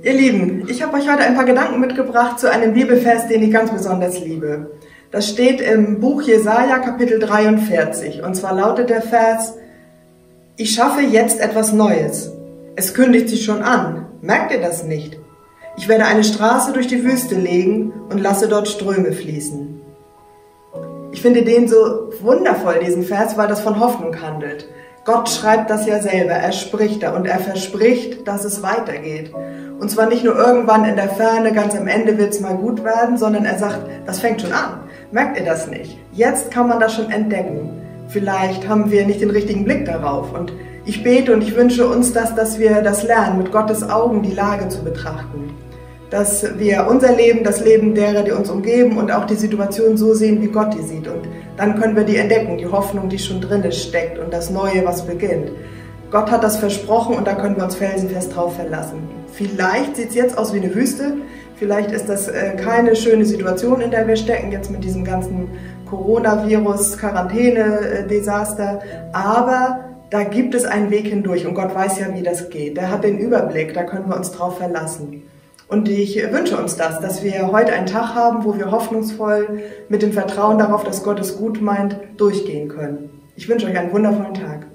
Ihr Lieben, ich habe euch heute ein paar Gedanken mitgebracht zu einem Bibelvers, den ich ganz besonders liebe. Das steht im Buch Jesaja Kapitel 43 und zwar lautet der Vers: Ich schaffe jetzt etwas Neues. Es kündigt sich schon an. Merkt ihr das nicht? Ich werde eine Straße durch die Wüste legen und lasse dort Ströme fließen. Ich finde den so wundervoll, diesen Vers, weil das von Hoffnung handelt. Gott schreibt das ja selber, er spricht da und er verspricht, dass es weitergeht. Und zwar nicht nur irgendwann in der Ferne, ganz am Ende wird es mal gut werden, sondern er sagt, das fängt schon an. Merkt ihr das nicht? Jetzt kann man das schon entdecken. Vielleicht haben wir nicht den richtigen Blick darauf. Und ich bete und ich wünsche uns das, dass wir das lernen, mit Gottes Augen die Lage zu betrachten. Dass wir unser Leben, das Leben derer, die uns umgeben und auch die Situation so sehen, wie Gott die sieht. Und dann können wir die entdecken, die Hoffnung, die schon drin steckt und das Neue, was beginnt. Gott hat das versprochen und da können wir uns felsenfest drauf verlassen. Vielleicht sieht es jetzt aus wie eine Wüste, vielleicht ist das äh, keine schöne Situation, in der wir stecken, jetzt mit diesem ganzen Coronavirus, Quarantäne-Desaster, aber da gibt es einen Weg hindurch und Gott weiß ja, wie das geht. Der hat den Überblick, da können wir uns drauf verlassen. Und ich wünsche uns das, dass wir heute einen Tag haben, wo wir hoffnungsvoll mit dem Vertrauen darauf, dass Gott es gut meint, durchgehen können. Ich wünsche euch einen wundervollen Tag.